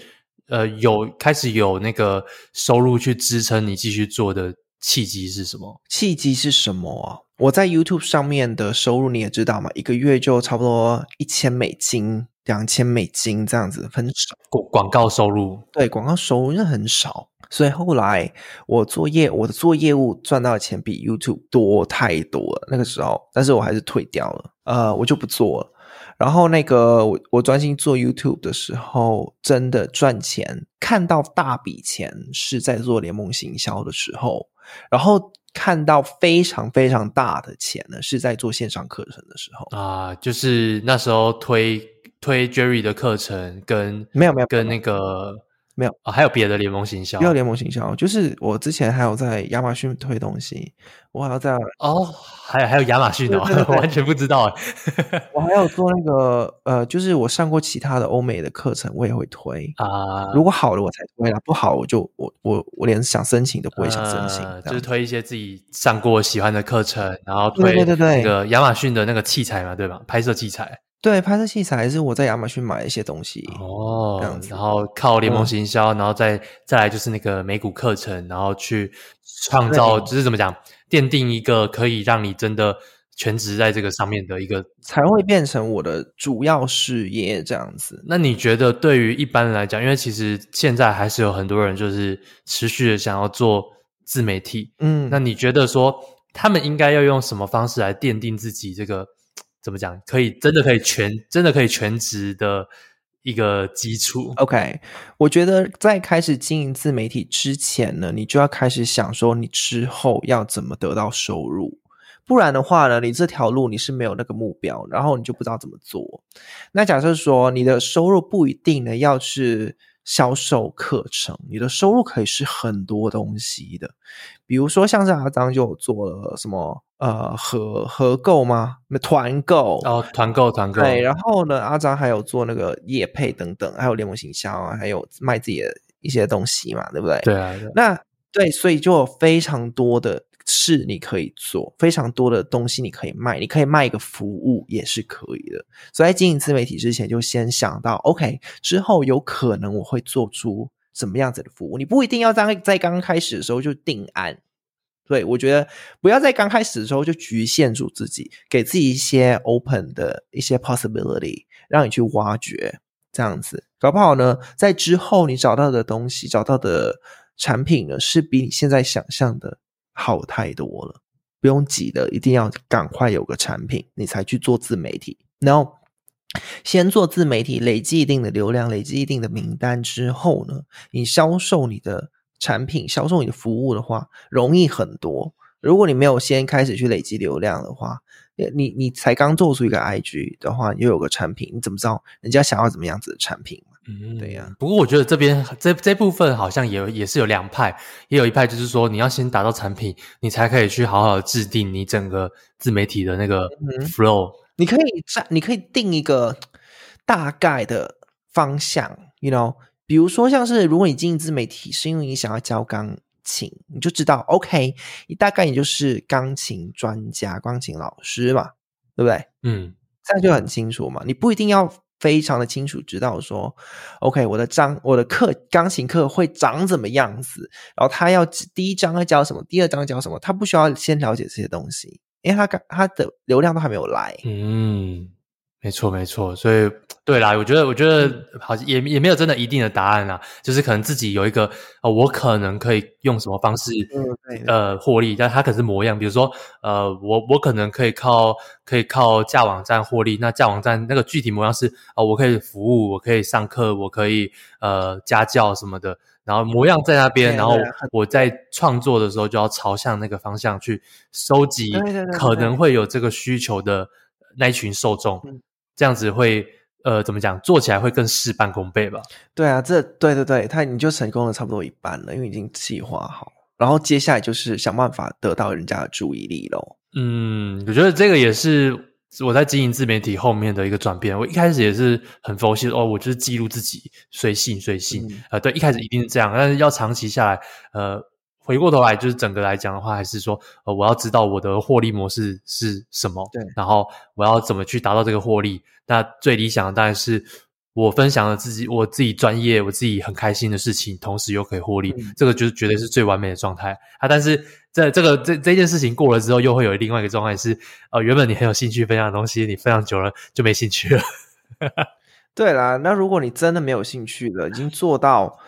呃，有开始有那个收入去支撑你继续做的契机是什么？契机是什么啊？我在 YouTube 上面的收入你也知道嘛，一个月就差不多一千美金、两千美金这样子，很少。广广告收入，对，广告收入那很少，所以后来我做业，我的做业务赚到的钱比 YouTube 多太多了。那个时候，但是我还是退掉了，呃，我就不做了。然后那个我我专心做 YouTube 的时候，真的赚钱，看到大笔钱是在做联盟行销的时候，然后看到非常非常大的钱呢，是在做线上课程的时候啊，就是那时候推推 Jerry 的课程跟没有没有跟那个。没有啊、哦，还有别的联盟行销，没有联盟行销，就是我之前还有在亚马逊推东西，我还要在哦，还有还有亚马逊的，对对对 完全不知道哎，我还有做那个呃，就是我上过其他的欧美的课程，我也会推啊，如果好了我才推啦，不好我就我我我连想申请都不会想申请，呃、就是推一些自己上过喜欢的课程，然后推对对对那个亚马逊的那个器材嘛，对吧？拍摄器材。对，拍摄器材是我在亚马逊买一些东西哦，这样子，然后靠联盟行销，嗯、然后再再来就是那个美股课程，然后去创造，就是怎么讲，奠定一个可以让你真的全职在这个上面的一个，才会变成我的主要事业这样子。那你觉得对于一般人来讲，因为其实现在还是有很多人就是持续的想要做自媒体，嗯，那你觉得说他们应该要用什么方式来奠定自己这个？怎么讲？可以真的可以全真的可以全职的一个基础。OK，我觉得在开始经营自媒体之前呢，你就要开始想说，你之后要怎么得到收入。不然的话呢，你这条路你是没有那个目标，然后你就不知道怎么做。那假设说你的收入不一定呢，要是。销售课程，你的收入可以是很多东西的，比如说像是阿张就做了什么呃合合购吗？团购哦，团购团购。对，然后呢，阿张还有做那个业配等等，还有联盟行销啊，还有卖自己的一些东西嘛，对不对？对啊。对。那对，所以就有非常多的。是你可以做非常多的东西，你可以卖，你可以卖一个服务也是可以的。所以在经营自媒体之前，就先想到，OK，之后有可能我会做出什么样子的服务，你不一定要在在刚开始的时候就定案。对，我觉得不要在刚开始的时候就局限住自己，给自己一些 open 的一些 possibility，让你去挖掘，这样子搞不好呢，在之后你找到的东西，找到的产品呢，是比你现在想象的好太多了。不用急的，一定要赶快有个产品，你才去做自媒体。然后先做自媒体，累积一定的流量，累积一定的名单之后呢，你销售你的。产品销售你的服务的话，容易很多。如果你没有先开始去累积流量的话，你你才刚做出一个 IG 的话，又有个产品，你怎么知道人家想要怎么样子的产品？嗯，对呀、啊。不过我觉得这边这这部分好像也也是有两派，也有一派就是说，你要先打造产品，你才可以去好好的制定你整个自媒体的那个 flow。嗯、你可以在你可以定一个大概的方向，you know。比如说，像是如果你经营自媒体是因为你想要教钢琴，你就知道，OK，你大概你就是钢琴专家、钢琴老师嘛，对不对？嗯，这样就很清楚嘛。你不一定要非常的清楚知道说，OK，我的章、我的课、钢琴课会长怎么样子，然后他要第一章要教什么，第二章教什么，他不需要先了解这些东西，因为他刚他的流量都还没有来。嗯。没错，没错，所以对啦，我觉得，我觉得好像也也没有真的一定的答案啦，就是可能自己有一个，呃，我可能可以用什么方式，呃，获利，但它可是模样，比如说，呃，我我可能可以靠可以靠架网站获利，那架网站那个具体模样是，啊、呃，我可以服务，我可以上课，我可以呃家教什么的，然后模样在那边，然后我在创作的时候就要朝向那个方向去收集，可能会有这个需求的那一群受众。这样子会呃怎么讲？做起来会更事半功倍吧？对啊，这对对对，他你就成功了差不多一半了，因为已经计划好，然后接下来就是想办法得到人家的注意力喽。嗯，我觉得这个也是我在经营自媒体后面的一个转变。我一开始也是很佛系哦，我就是记录自己随性随性，嗯、呃，对，一开始一定是这样，但是要长期下来，呃。回过头来，就是整个来讲的话，还是说，呃，我要知道我的获利模式是什么，对，然后我要怎么去达到这个获利。那最理想的当然是我分享了自己我自己专业、我自己很开心的事情，同时又可以获利，嗯、这个就是绝对是最完美的状态啊。但是这这个这这件事情过了之后，又会有另外一个状态是，呃，原本你很有兴趣分享的东西，你分享久了就没兴趣了。对啦，那如果你真的没有兴趣了，已经做到。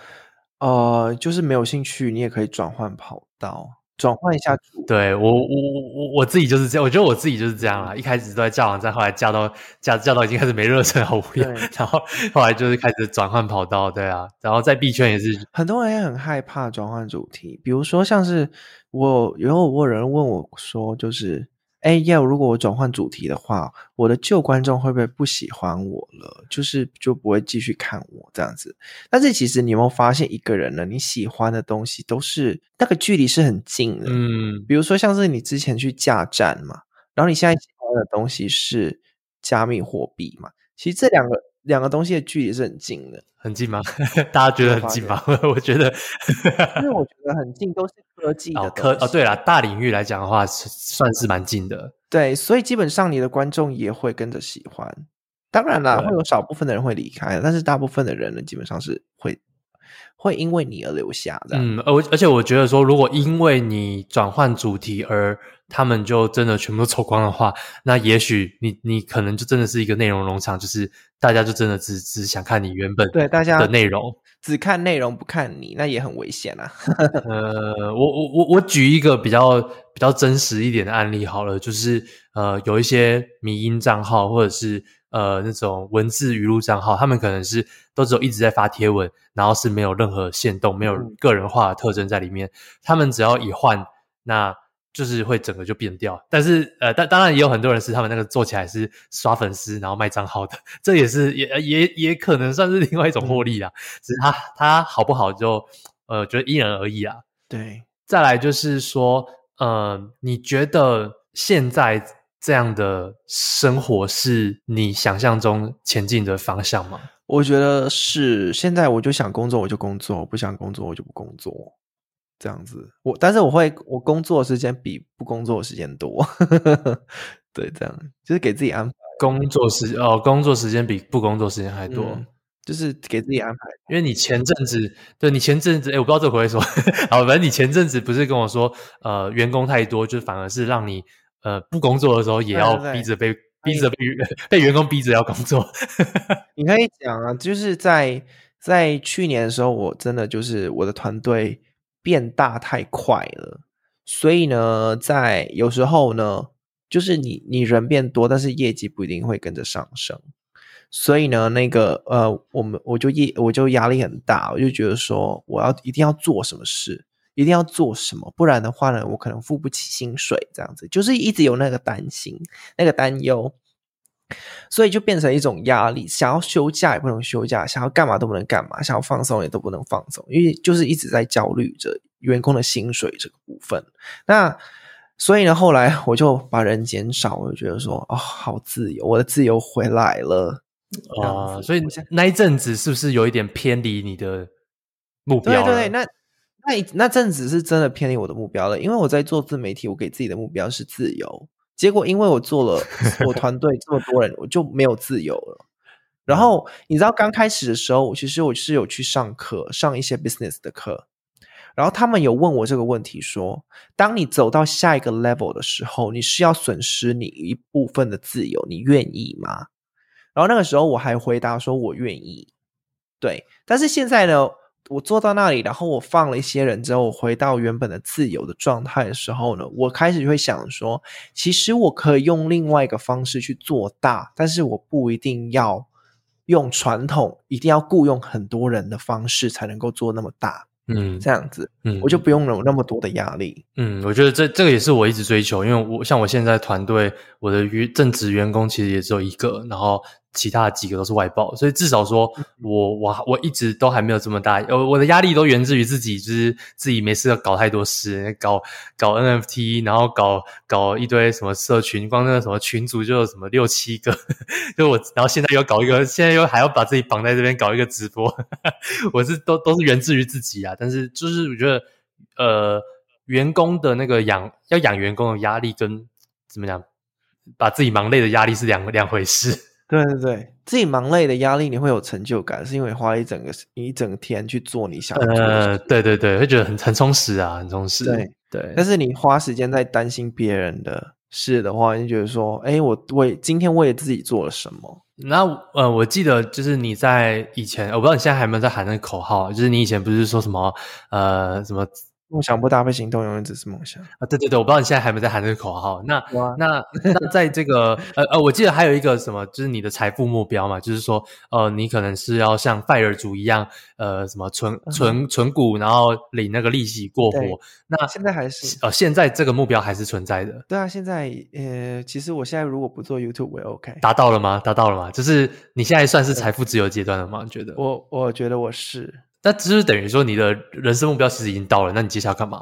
呃，就是没有兴趣，你也可以转换跑道，转换一下组。对，我，我，我，我自己就是这样。我觉得我自己就是这样啦。一开始都在架网站，后来架到架架到已经开始没热忱，好无聊。然后后来就是开始转换跑道，对啊。然后在币圈也是，很多人也很害怕转换主题。比如说，像是我有有人问我说，就是。哎，要如果我转换主题的话，我的旧观众会不会不喜欢我了？就是就不会继续看我这样子。但是其实你有没有发现，一个人呢，你喜欢的东西都是那个距离是很近的。嗯，比如说像是你之前去架站嘛，然后你现在喜欢的东西是加密货币嘛，其实这两个两个东西的距离是很近的。很近吗？大家觉得很近吗？我 觉得，因为我觉得很近都是科技的、哦、科哦。对了，大领域来讲的话，算是蛮近的。对，所以基本上你的观众也会跟着喜欢。当然啦，会有少部分的人会离开，但是大部分的人呢，基本上是会会因为你而留下的。嗯，而而且我觉得说，如果因为你转换主题而他们就真的全部都走光的话，那也许你你可能就真的是一个内容农场，就是大家就真的只只想看你原本对大家的内容，只看内容不看你，那也很危险啊。呃，我我我我举一个比较比较真实一点的案例好了，就是呃有一些迷音账号或者是呃那种文字语录账号，他们可能是都只有一直在发贴文，然后是没有任何限动，没有个人化的特征在里面，嗯、他们只要一换那。就是会整个就变掉，但是呃，但当然也有很多人是他们那个做起来是刷粉丝然后卖账号的，这也是也也也可能算是另外一种获利啦。嗯、只是他他好不好就呃，觉得因人而异啊。对，再来就是说，呃，你觉得现在这样的生活是你想象中前进的方向吗？我觉得是。现在我就想工作我就工作，不想工作我就不工作。这样子，我但是我会，我工作的时间比不工作的时间多，对，这样就是给自己安排工作时哦，工作时间比不工作时间还多，嗯、就是给自己安排。因为你前阵子，对你前阵子，哎，我不知道这回会说，好，反正你前阵子不是跟我说，呃，员工太多，就反而是让你呃不工作的时候也要逼着被。逼着被 被员工逼着要工作，你可以讲啊，就是在在去年的时候，我真的就是我的团队变大太快了，所以呢，在有时候呢，就是你你人变多，但是业绩不一定会跟着上升，所以呢，那个呃，我们我就业我就压力很大，我就觉得说我要一定要做什么事，一定要做什么，不然的话呢，我可能付不起薪水，这样子就是一直有那个担心，那个担忧。所以就变成一种压力，想要休假也不能休假，想要干嘛都不能干嘛，想要放松也都不能放松，因为就是一直在焦虑着员工的薪水这个部分。那所以呢，后来我就把人减少，我就觉得说，哦，好自由，我的自由回来了啊！所以那一阵子是不是有一点偏离你的目标？对对对，那那那阵子是真的偏离我的目标了，因为我在做自媒体，我给自己的目标是自由。结果，因为我做了我 团队这么多人，我就没有自由了。然后你知道，刚开始的时候，其实我是有去上课，上一些 business 的课。然后他们有问我这个问题，说：当你走到下一个 level 的时候，你是要损失你一部分的自由，你愿意吗？然后那个时候我还回答说，我愿意。对，但是现在呢？我坐到那里，然后我放了一些人之后，我回到原本的自由的状态的时候呢，我开始就会想说，其实我可以用另外一个方式去做大，但是我不一定要用传统，一定要雇佣很多人的方式才能够做那么大。嗯，这样子，嗯，我就不用有那么多的压力。嗯，我觉得这这个也是我一直追求，因为我像我现在团队，我的员正职员工其实也只有一个，然后。其他的几个都是外包，所以至少说我我我一直都还没有这么大，呃，我的压力都源自于自己，就是自己没事要搞太多事，搞搞 NFT，然后搞搞一堆什么社群，光那个什么群组就有什么六七个，就我，然后现在又搞一个，现在又还要把自己绑在这边搞一个直播，我是都都是源自于自己啊，但是就是我觉得，呃，员工的那个养要养员工的压力跟怎么讲，把自己忙累的压力是两两回事。对对对，自己忙累的压力，你会有成就感，是因为花了一整个一整天去做你想做的事。呃，对对对，会觉得很很充实啊，很充实。对对，但是你花时间在担心别人的事的话，你就觉得说，哎，我为今天为自己做了什么？那呃，我记得就是你在以前，我不知道你现在还有没有在喊那个口号，就是你以前不是说什么呃什么。梦想不搭配行动，永远只是梦想啊！对对对，我不知道你现在还没在喊这个口号。那那那在这个呃呃，我记得还有一个什么，就是你的财富目标嘛，就是说呃，你可能是要像拜尔族一样，呃，什么存存存股，然后领那个利息过活。那现在还是呃，现在这个目标还是存在的。对啊，现在呃，其实我现在如果不做 YouTube，我也 OK。达到了吗？达到了吗？就是你现在算是财富自由阶段了吗？你觉得？我我觉得我是。那只是等于说你的人生目标其实已经到了，那你接下来干嘛？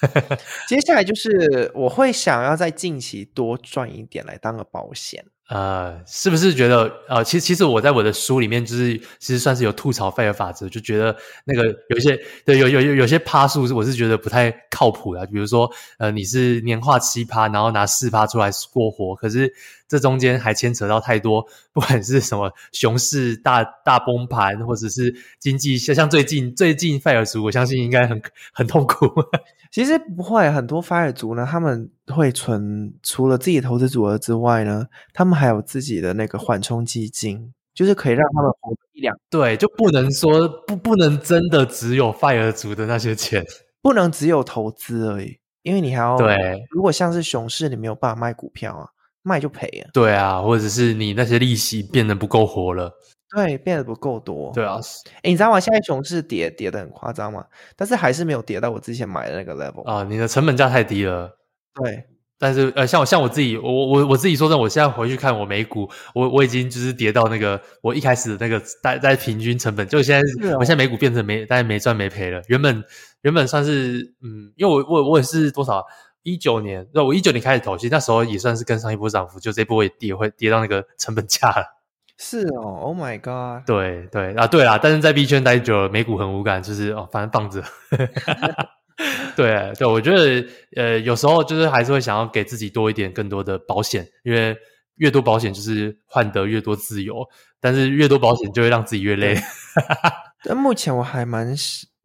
接下来就是我会想要在近期多赚一点来当个保险。呃，是不是觉得呃，其实其实我在我的书里面就是其实算是有吐槽 FIRE 法则，就觉得那个有一些对有有有有些趴数我是觉得不太靠谱的，比如说呃你是年化七趴，然后拿四趴出来过活，可是这中间还牵扯到太多，不管是什么熊市大大崩盘，或者是经济像像最近最近 FIRE 族，我相信应该很很痛苦。其实不会，很多 FIRE 族呢，他们会存除了自己投资组合之外呢，他们还有自己的那个缓冲基金，就是可以让他们活一两。对，就不能说不不能真的只有 FIRE 族的那些钱，不能只有投资而已，因为你还要对。如果像是熊市，你没有办法卖股票啊，卖就赔了。对啊，或者是你那些利息变得不够活了。对，变得不够多。对啊，哎你知道吗？现在熊市跌跌得很夸张嘛，但是还是没有跌到我之前买的那个 level 啊。你的成本价太低了。对，但是呃，像我像我自己，我我我自己说真的，我现在回去看我美股，我我已经就是跌到那个我一开始的那个大在平均成本，就现在、哦、我现在美股变成没大概没赚没赔了。原本原本算是嗯，因为我我我也是多少一九年，那我一九年开始投，其实那时候也算是跟上一波涨幅，就这波也跌会跌到那个成本价了。是哦，Oh my God！对对啊，对啊，但是在币圈待久了，美股很无感，就是哦，反正放着。对对，我觉得呃，有时候就是还是会想要给自己多一点更多的保险，因为越多保险就是换得越多自由，但是越多保险就会让自己越累。但目前我还蛮，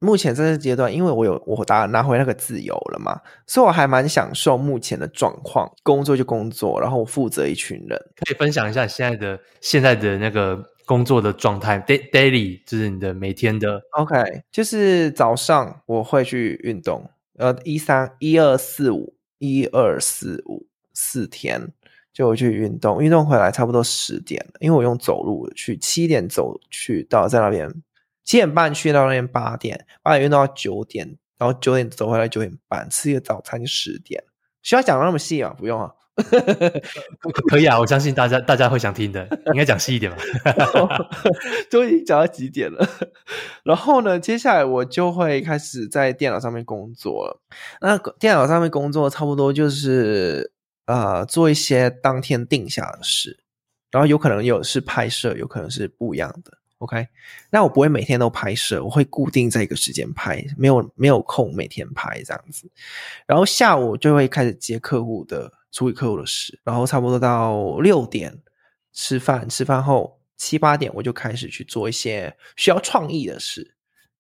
目前这个阶段，因为我有我打拿回那个自由了嘛，所以我还蛮享受目前的状况。工作就工作，然后我负责一群人，可以分享一下现在的现在的那个工作的状态，daily 就是你的每天的。OK，就是早上我会去运动，呃，一三一二四五一二四五四天就会去运动，运动回来差不多十点，因为我用走路去，七点走去到在那边。七点半去到那边，八点，八点运动到九点，然后九点走回来，九点半吃一个早餐就十点。需要讲的那么细啊？不用啊，可以啊，我相信大家大家会想听的，应该讲细一点吧。都已经讲到几点了？然后呢，接下来我就会开始在电脑上面工作了。那电脑上面工作差不多就是呃做一些当天定下的事，然后有可能有是拍摄，有可能是不一样的。OK，那我不会每天都拍摄，我会固定在一个时间拍，没有没有空每天拍这样子。然后下午就会开始接客户的处理客户的事，然后差不多到六点吃饭，吃饭后七八点我就开始去做一些需要创意的事，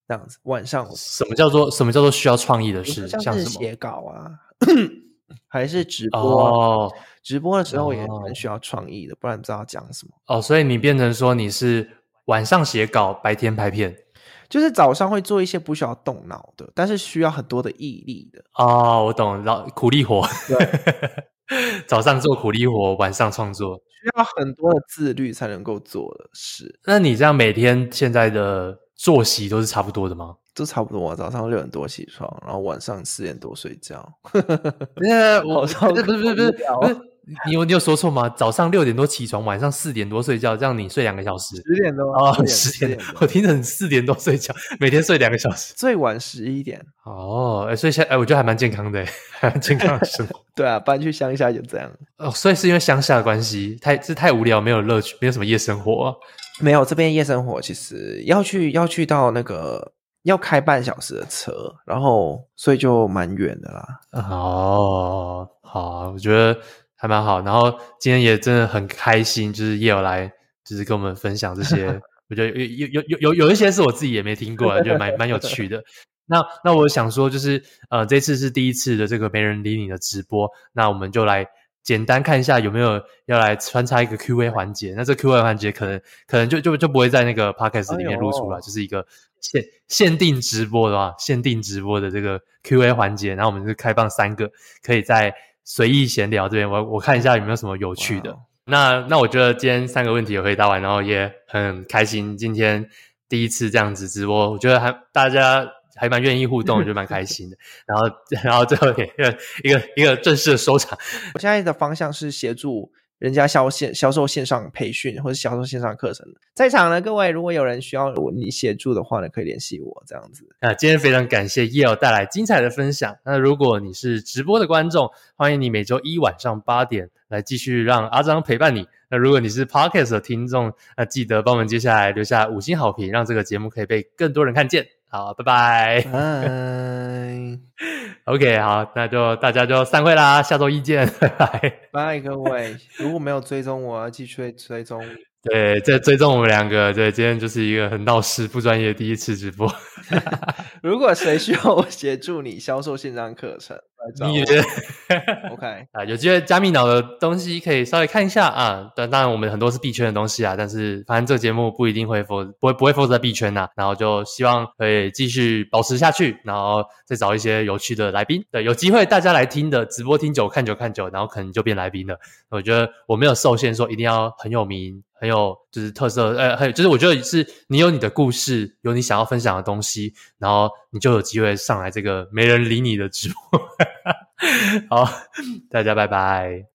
这样子。晚上什么叫做什么叫做需要创意的事？像是写稿啊，还是直播？哦，直播的时候也很需要创意的，不然不知道讲什么。哦，所以你变成说你是。晚上写稿，白天拍片，就是早上会做一些不需要动脑的，但是需要很多的毅力的。哦，我懂，然后苦力活。对，早上做苦力活，晚上创作，需要很多的自律才能够做的事。那你这样每天现在的作息都是差不多的吗？都差不多啊，早上六点多起床，然后晚上四点多睡觉。那我操，不是不是不是不是。你有你有说错吗？早上六点多起床，晚上四点多睡觉，这样你睡两个小时。十点多哦，十点，我听着你四点多睡觉，每天睡两个小时，最晚十一点。哦，哎，所以现在哎，我觉得还蛮健康的，还蛮健康的生活。对啊，搬去乡下就这样。哦，所以是因为乡下的关系，太是太无聊，没有乐趣，没有什么夜生活啊。没有，这边夜生活其实要去要去到那个要开半小时的车，然后所以就蛮远的啦。哦，好，我觉得。还蛮好，然后今天也真的很开心，就是也有来，就是跟我们分享这些，我觉得有有有有有有一些是我自己也没听过的，觉得蛮蛮有趣的。那那我想说，就是呃，这次是第一次的这个没人理你的直播，那我们就来简单看一下有没有要来穿插一个 Q&A 环节。那这 Q&A 环节可能可能就就就不会在那个 Podcast 里面录出来，就是一个限限定直播的话，限定直播的这个 Q&A 环节。然后我们就开放三个，可以在。随意闲聊这边，我我看一下有没有什么有趣的。Wow. 那那我觉得今天三个问题也回答完，然后也很开心。今天第一次这样子直播，我觉得还大家还蛮愿意互动，我觉得蛮开心的。然后然后最后一个一个一个正式的收场。我现在的方向是协助。人家销线销售线上培训或者销售线上课程，在场的，各位如果有人需要我你协助的话呢，可以联系我这样子。那今天非常感谢 Yale 带来精彩的分享。那如果你是直播的观众，欢迎你每周一晚上八点来继续让阿张陪伴你。那如果你是 Podcast 的听众，那记得帮我们接下来留下五星好评，让这个节目可以被更多人看见。好，拜拜。拜。OK，好，那就大家就散会啦，下周一见，拜拜。拜各位，如果没有追踪我，要继续追踪。对，在追踪我们两个。对，今天就是一个很闹事、不专业的第一次直播。如果谁需要我协助你销售线上课程，你觉得？OK 啊，有机会加密脑的东西可以稍微看一下啊。当然，我们很多是币圈的东西啊，但是反正这个节目不一定会 focus，不会不会 focus 在币圈呐、啊。然后就希望可以继续保持下去，然后再找一些有趣的来宾。对，有机会大家来听的直播听久看久看久，然后可能就变来宾了。我觉得我没有受限说一定要很有名。很有就是特色，呃，还有就是我觉得是你有你的故事，有你想要分享的东西，然后你就有机会上来这个没人理你的直播。好，大家拜拜。